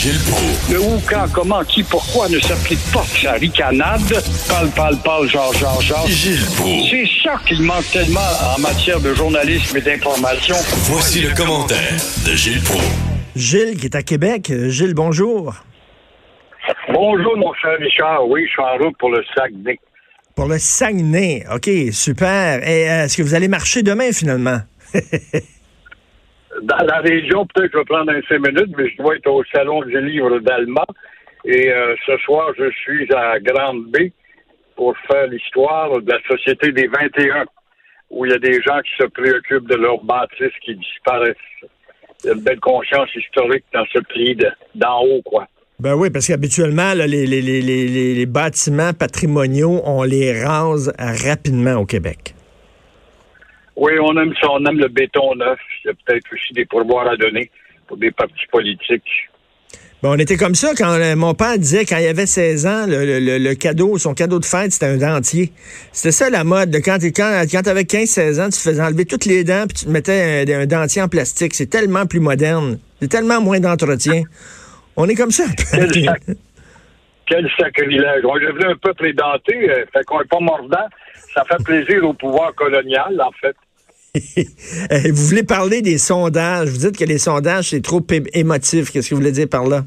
Gilles Proulx. Le où, quand, comment, qui, pourquoi ne s'applique pas sa ricanade? Parle, parle, parle, genre, genre, genre. Gilles Proulx. C'est ça qu'il manque tellement en matière de journalisme et d'information. Voici le commentaire de Gilles Proulx. Gilles qui est à Québec. Gilles, bonjour. Bonjour, mon cher Richard. Oui, je suis en route pour le Saguenay. Pour le Saguenay. OK, super. Et euh, est-ce que vous allez marcher demain finalement? Dans la région, peut-être je vais prendre un cinq minutes, mais je dois être au salon du livre d'Alma. Et euh, ce soir, je suis à Grande B pour faire l'histoire de la Société des 21, où il y a des gens qui se préoccupent de leurs bâtisses qui disparaissent. Il y a une belle conscience historique dans ce pays de- d'en haut, quoi. Ben oui, parce qu'habituellement, les- les- les- les bâtiments patrimoniaux, on les rase rapidement au Québec. Oui, on aime ça, on aime le béton neuf. Il y a peut-être aussi des pourboires à donner pour des partis politiques. Ben, on était comme ça quand euh, mon père disait quand il avait 16 ans, le, le- le- cadeau, son cadeau de fête, c'était un dentier. C'était ça la mode. de Quand tu quand, quand avais 15-16 ans, tu te faisais enlever toutes les dents puis tu te mettais un, un dentier en plastique. C'est tellement plus moderne. C'est tellement moins d'entretien. On est comme ça. Quel, sac- quel sacrilège. On est devenu un peu prédenté, euh, fait qu'on n'est pas mordant. Ça fait plaisir au pouvoir colonial, en fait. Euh, vous voulez parler des sondages. Vous dites que les sondages, c'est trop émotif. Qu'est-ce que vous voulez dire par là?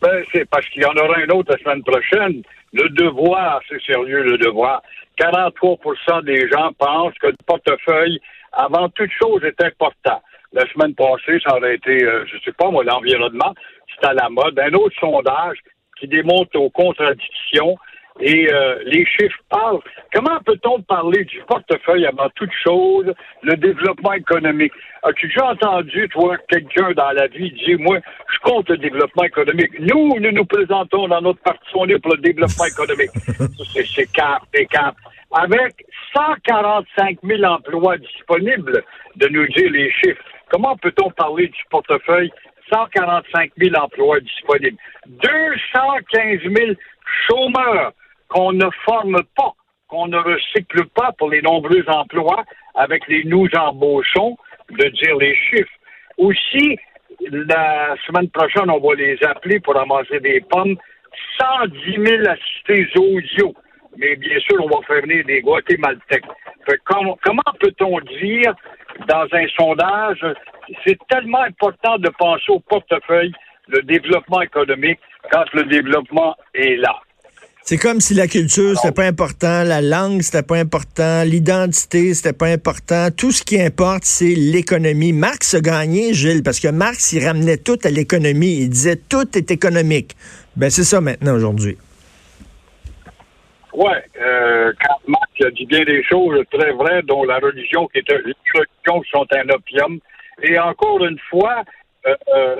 Ben, c'est parce qu'il y en aura un autre la semaine prochaine. Le devoir, c'est sérieux, le devoir. 43% des gens pensent que le portefeuille, avant toute chose, est important. La semaine passée, ça aurait été, euh, je sais pas moi, l'environnement. C'est à la mode. Un autre sondage qui démontre aux contradictions et euh, les chiffres parlent. Comment peut-on parler du portefeuille avant toute chose, le développement économique? As-tu déjà entendu, toi, quelqu'un dans la vie dire, moi, je compte le développement économique. Nous, nous nous présentons dans notre parti, on est pour le développement économique. C'est cap, c'est cap. Avec 145 000 emplois disponibles, de nous dire les chiffres. Comment peut-on parler du portefeuille 145 000 emplois disponibles? 215 000 chômeurs qu'on ne forme pas, qu'on ne recycle pas pour les nombreux emplois avec les nous embauchons, de dire les chiffres. Aussi, la semaine prochaine, on va les appeler pour ramasser des pommes. 110 000 assistés audio. Mais bien sûr, on va faire venir des Guatémaltèques. Fait que com- comment peut-on dire dans un sondage, c'est tellement important de penser au portefeuille, le développement économique, quand le développement est là? C'est comme si la culture, c'était pas important, la langue, c'était pas important, l'identité, c'était pas important. Tout ce qui importe, c'est l'économie. Marx a gagné, Gilles, parce que Marx, il ramenait tout à l'économie. Il disait tout est économique. Ben, c'est ça maintenant aujourd'hui. Ouais, euh, quand Marx a dit bien des choses très vraies, dont la religion qui est les religions sont un opium. Et encore une fois, euh, euh,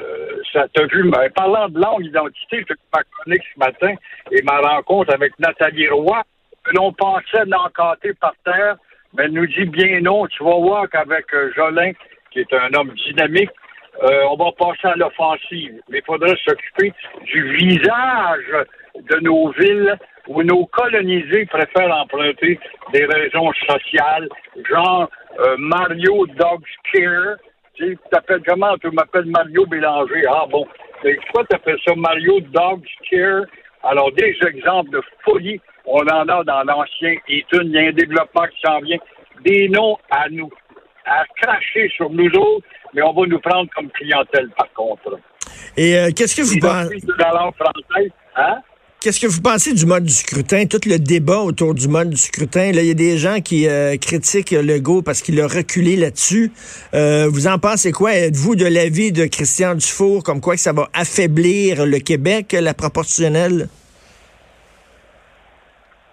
ça t'a vu, ben, parlant de langue, identité, je ma chronique ce matin et ma rencontre avec Nathalie Roy, que l'on pensait l'encanter par terre, mais elle nous dit bien non, tu vas voir qu'avec euh, Jolin, qui est un homme dynamique, euh, on va passer à l'offensive. Mais il faudrait s'occuper du visage de nos villes où nos colonisés préfèrent emprunter des raisons sociales, genre Mario Dog Care. Tu t'appelles comment? Tu m'appelles Mario Bélanger. Ah bon. Mais pourquoi tu appelles ça Mario Dog Care? Alors, des exemples de folie, on en a dans l'ancien Eton. Il y a un développement qui s'en vient. Des noms à nous, à cracher sur nous autres, mais on va nous prendre comme clientèle, par contre. Et euh, qu'est-ce que vous pensez? Hein? Qu'est-ce que vous pensez du mode du scrutin, tout le débat autour du mode du scrutin? Là, il y a des gens qui euh, critiquent Legault parce qu'il a reculé là-dessus. Euh, vous en pensez quoi? Êtes-vous de l'avis de Christian Dufour comme quoi que ça va affaiblir le Québec, la proportionnelle?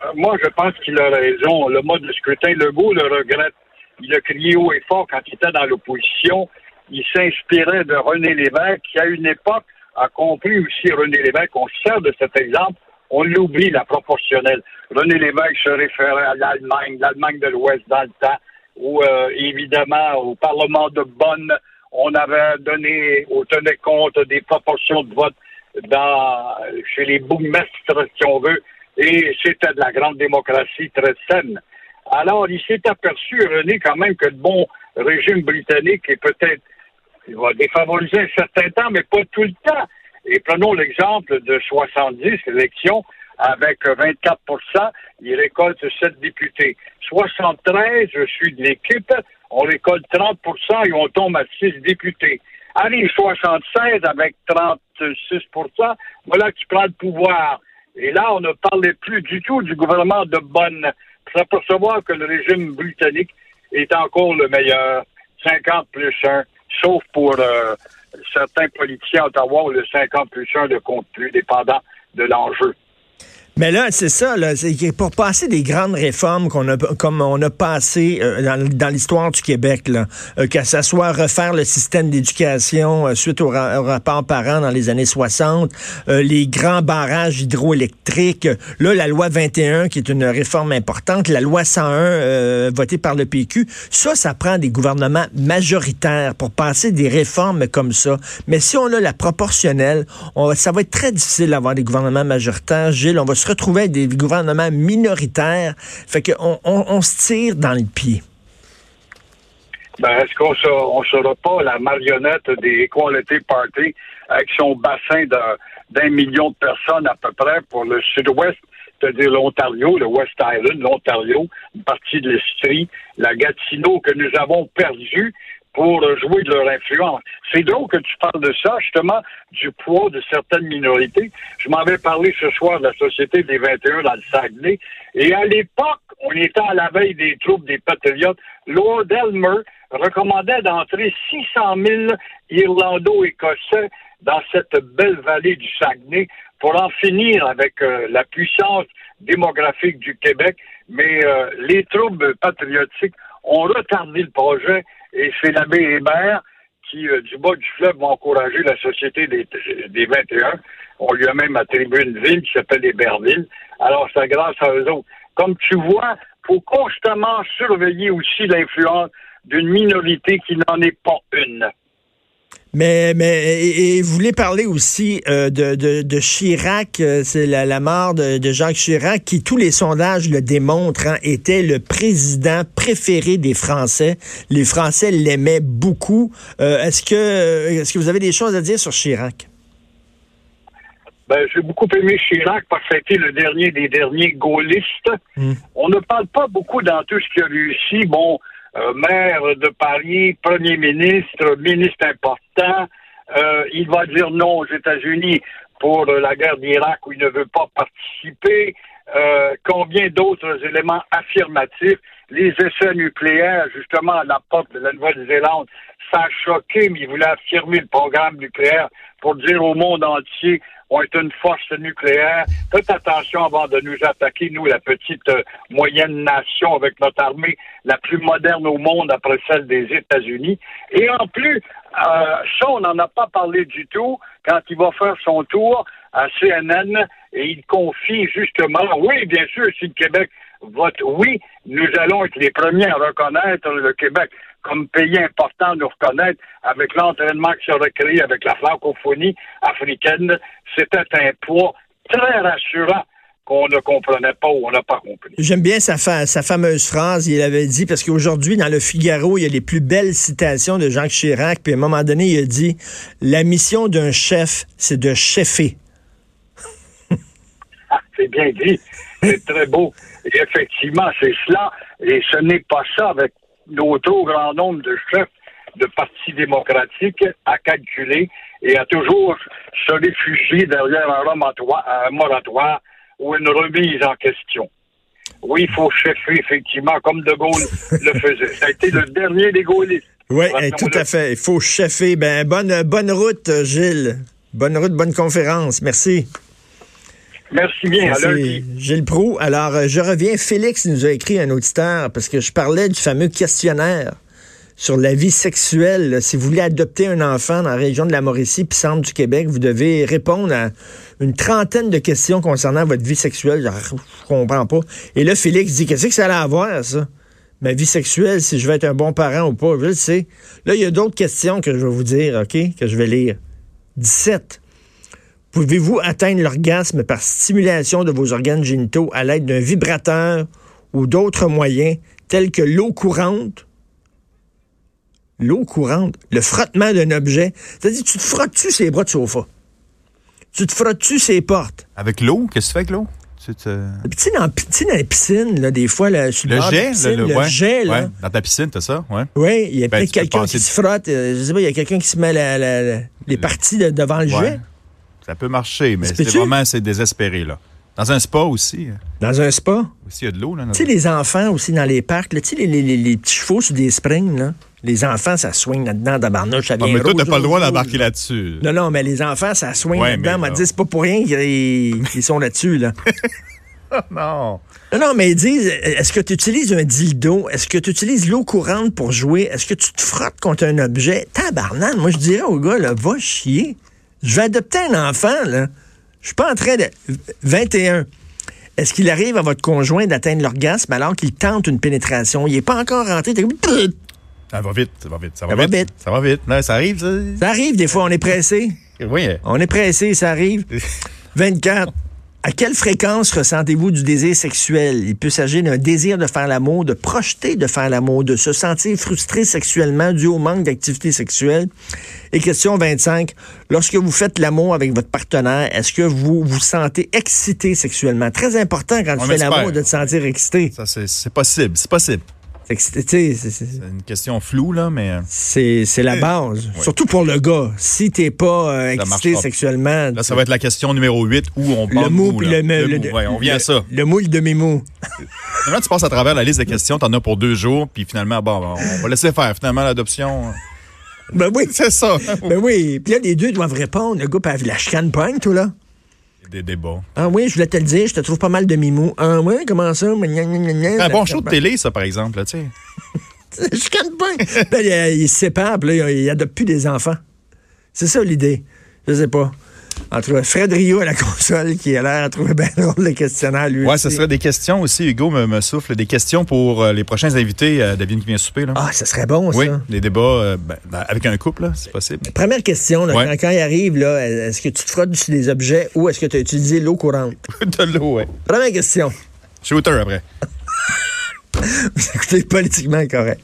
Euh, Moi, je pense qu'il a raison. Le mode de scrutin, Legault le regrette. Il a crié haut et fort quand il était dans l'opposition. il s'inspirait de René Lévesque, qui à une époque a compris aussi René Lévesque. On se sert de cet exemple. On l'oublie, la proportionnelle. René Lévesque se référait à l'Allemagne, l'Allemagne de l'Ouest dans le temps, où euh, évidemment au Parlement de Bonn, on avait donné, on tenait compte des proportions de vote dans, chez les bourgmestres, si on veut, et c'était de la grande démocratie très saine. Alors, il s'est aperçu, René, quand même, que le bon régime britannique est peut-être, il va défavoriser un certain temps, mais pas tout le temps. Et prenons l'exemple de 70 élections avec 24% il récolte 7 députés. 73, je suis de l'équipe, on récolte 30% et on tombe à 6 députés. Allez, 76 avec 36% voilà que tu prends le pouvoir. Et là, on ne parlait plus du tout du gouvernement de Bonn. Pour s'apercevoir que le régime britannique est encore le meilleur. 50 plus 1, sauf pour euh, certains politiciens à Ottawa où le 50 plus 1 ne compte plus, dépendant de l'enjeu. Mais là, c'est ça, là, pour passer des grandes réformes qu'on a, comme on a passé euh, dans, l'histoire du Québec, là, euh, que ce soit refaire le système d'éducation euh, suite au, rapport parent dans les années 60, les grands barrages hydroélectriques, là, la loi 21 qui est une réforme importante, la loi 101 votée par le PQ, ça, ça prend des gouvernements majoritaires pour passer des réformes comme ça. Mais si on a la proportionnelle, on, ça va être très difficile d'avoir des gouvernements majoritaires. Gilles, on va se retrouver avec des gouvernements minoritaires. Fait qu'on on, se tire dans le pied. Ben, est-ce qu'on ne sera pas la marionnette des Equality Party avec son bassin d'un million de personnes à peu près pour le sud-ouest, c'est-à-dire l'Ontario, le West Island, l'Ontario, une partie de l'Estrie, la Gatineau que nous avons perdue pour jouer de leur influence. C'est drôle que tu parles de ça, justement, du poids de certaines minorités. Je m'en vais parler ce soir de la Société des 21 dans le Saguenay. Et à l'époque, on était à la veille des troupes des Patriotes. Lord Elmer recommandait d'entrer 600 000 Irlando-Écossais dans cette belle vallée du Saguenay pour en finir avec euh, la puissance démographique du Québec. Mais euh, les troupes patriotiques ont retardé le projet et c'est l'abbé Hébert qui, euh, du bas du fleuve, va encourager la Société des, des 21. On lui a même attribué une ville qui s'appelle Héberville. Alors, c'est grâce à eux autres. Comme tu vois, faut constamment surveiller aussi l'influence d'une minorité qui n'en est pas une. Mais, mais et, vous voulez parler aussi euh, de, de, Chirac, euh, c'est la, mort de, Jacques Chirac, qui, tous les sondages le démontrent, hein, était le président préféré des Français. Les Français l'aimaient beaucoup. Euh, est-ce que est-ce que vous avez des choses à dire sur Chirac? Ben, j'ai beaucoup aimé Chirac parce que c'était le dernier des derniers gaullistes. Hmm. On ne parle pas beaucoup dans tout ce qui a réussi. Bon, euh, maire de Paris, premier ministre, ministre important. Euh, il va dire non aux États-Unis pour la guerre d'Irak où il ne veut pas participer. Euh, combien d'autres éléments affirmatifs? Les essais nucléaires, justement, à la porte de la Nouvelle-Zélande, ça a choqué, mais il voulait affirmer le programme nucléaire pour dire au monde entier on est une force nucléaire. Faites attention avant de nous attaquer, nous, la petite euh, moyenne nation avec notre armée la plus moderne au monde après celle des États-Unis. Et en plus, euh, ça, on n'en a pas parlé du tout quand il va faire son tour à CNN et il confie justement, oui, bien sûr, si le Québec vote oui, nous allons être les premiers à reconnaître le Québec comme pays important nous reconnaître avec l'entraînement qui sera créé avec la francophonie africaine. C'était un poids très rassurant qu'on ne comprenait pas ou on n'a pas compris. J'aime bien sa, sa fameuse phrase. Il avait dit, parce qu'aujourd'hui, dans le Figaro, il y a les plus belles citations de Jacques Chirac, puis à un moment donné, il a dit, la mission d'un chef, c'est de chefer. Ah, c'est bien dit. C'est très beau. Et effectivement, c'est cela. Et ce n'est pas ça avec nos trop grand nombre de chefs de partis démocratiques à calculer et à toujours se réfugier derrière un, moratoire ou une remise en question. Oui, il faut chefer, effectivement, comme De Gaulle le faisait. Ça a été le dernier des gaullistes. Oui, tout à fait. Il faut chefer. Ben, bonne, bonne route, Gilles. Bonne route, bonne conférence. Merci. Merci bien. Merci, Gilles Proux. Alors, euh, je reviens. Félix nous a écrit un auditeur parce que je parlais du fameux questionnaire sur la vie sexuelle. Si vous voulez adopter un enfant dans la région de la Mauricie puis centre du Québec, vous devez répondre à une trentaine de questions concernant votre vie sexuelle. Je comprends pas. Et là, Félix dit, qu'est-ce que ça allait avoir, ça? Ma vie sexuelle, si je vais être un bon parent ou pas, je le sais. Là, il y a d'autres questions que je vais vous dire, OK, que je vais lire. 17. Pouvez-vous atteindre l'orgasme par stimulation de vos organes génitaux à l'aide d'un vibrateur ou d'autres moyens tels que l'eau courante? L'eau courante, le frottement d'un objet. C'est-à-dire, tu te frottes-tu ses bras de sofa? Tu te frottes-tu ses portes? Avec l'eau, qu'est-ce que tu fais avec l'eau? Tu te- dans, dans les piscines, là, des fois, là, sur le, Le bord jet, piscine, le, le ouais, jet, là. ouais. Dans ta piscine, t'as ça, ouais. Oui, il y a Ben, peut-être quelqu'un qui de- se frotte. euh, je sais pas, il y a quelqu'un qui se met la- la- la- les parties de- devant le Ouais. jet. Ça peut marcher, mais c'est vraiment c'est désespéré, là. Dans un spa aussi. euh, Dans un spa? Aussi, il y a de l'eau, là. Tu sais, les enfants aussi dans les parcs, là, tu sais, les, les- les- les petits chevaux sur des springs, là. Les enfants, ça swing là-dedans, tabarnouche, ça Ah, vient mais toi, t'as pas le droit d'embarquer là-dessus. Non, non, mais les enfants, ça Ouais, là-dedans. m'a dit, c'est pas pour rien qu'ils ils sont là-dessus, là. Non. Non, non, mais ils disent, est-ce que tu utilises un dildo? Est-ce que tu utilises l'eau courante pour jouer? Est-ce que tu te frottes contre un objet? Tabarnane, moi, je dirais au gars, là, va chier. Je vais adopter un enfant, là. Je suis pas en train de... 21. Est-ce qu'il arrive à votre conjoint d'atteindre l'orgasme alors qu'il tente une pénétration? Il est pas encore rentré. t'es comme, Ça va vite, ça va vite, ça va, Ça va vite. Ça va vite. Là, ça arrive, ça. Ça arrive, des fois, on est pressé. Oui. On est pressé, ça arrive. 24. À quelle fréquence ressentez-vous du désir sexuel? Il peut s'agir d'un désir de faire l'amour, de projeter de faire l'amour, de se sentir frustré sexuellement dû au manque d'activité sexuelle. Et question 25. Lorsque vous faites l'amour avec votre partenaire, est-ce que vous vous sentez excité sexuellement? Très important quand tu On fais l'amour de te sentir excité. Ça, c'est possible, c'est possible. C'est- une question floue, là, mais. euh, C'est la base. Oui. Surtout pour le gars. Si t'es pas euh, excité sexuellement, Là, ça va être la question numéro 8 où on parle le mou mou, là. le, Le le- mou, ouais, on vient à ça. Le mou, le demi-mou. Maintenant, tu passes à travers la liste de questions, t'en as pour deux jours, puis finalement, bon, on va laisser faire. Finalement, l'adoption. Ben oui. C'est ça. Ben oui. Puis là, les deux doivent répondre. Le gars, puis la chicane pogne, toi, là. Des débats. Ah oui, je voulais te le dire, je te trouve pas mal demi-mou. Ah oui, comment ça? Un bon show de télé, ça, par exemple, tu sais. Chicane pogne. Puis là, il, il se sépare, puis là, il, il adopte plus des enfants. C'est ça l'idée. Je sais pas. En tout cas, Fred Rio à la console qui a l'air à trouver bien drôle le questionnaire, lui. Ouais, ce serait des questions aussi, Hugo me, me souffle, des questions pour euh, les prochains invités, euh, David qui vient souper, là. Ah, ça serait bon, oui, ça. des débats euh, ben, ben, avec un couple, c'est possible. Première question, là, Ouais. quand, quand il arrive, là, est-ce que tu te frottes sur des objets ou est-ce que tu as utilisé l'eau courante? de l'eau, ouais. Première question. Shooter après. Vous écoutez politiquement correct.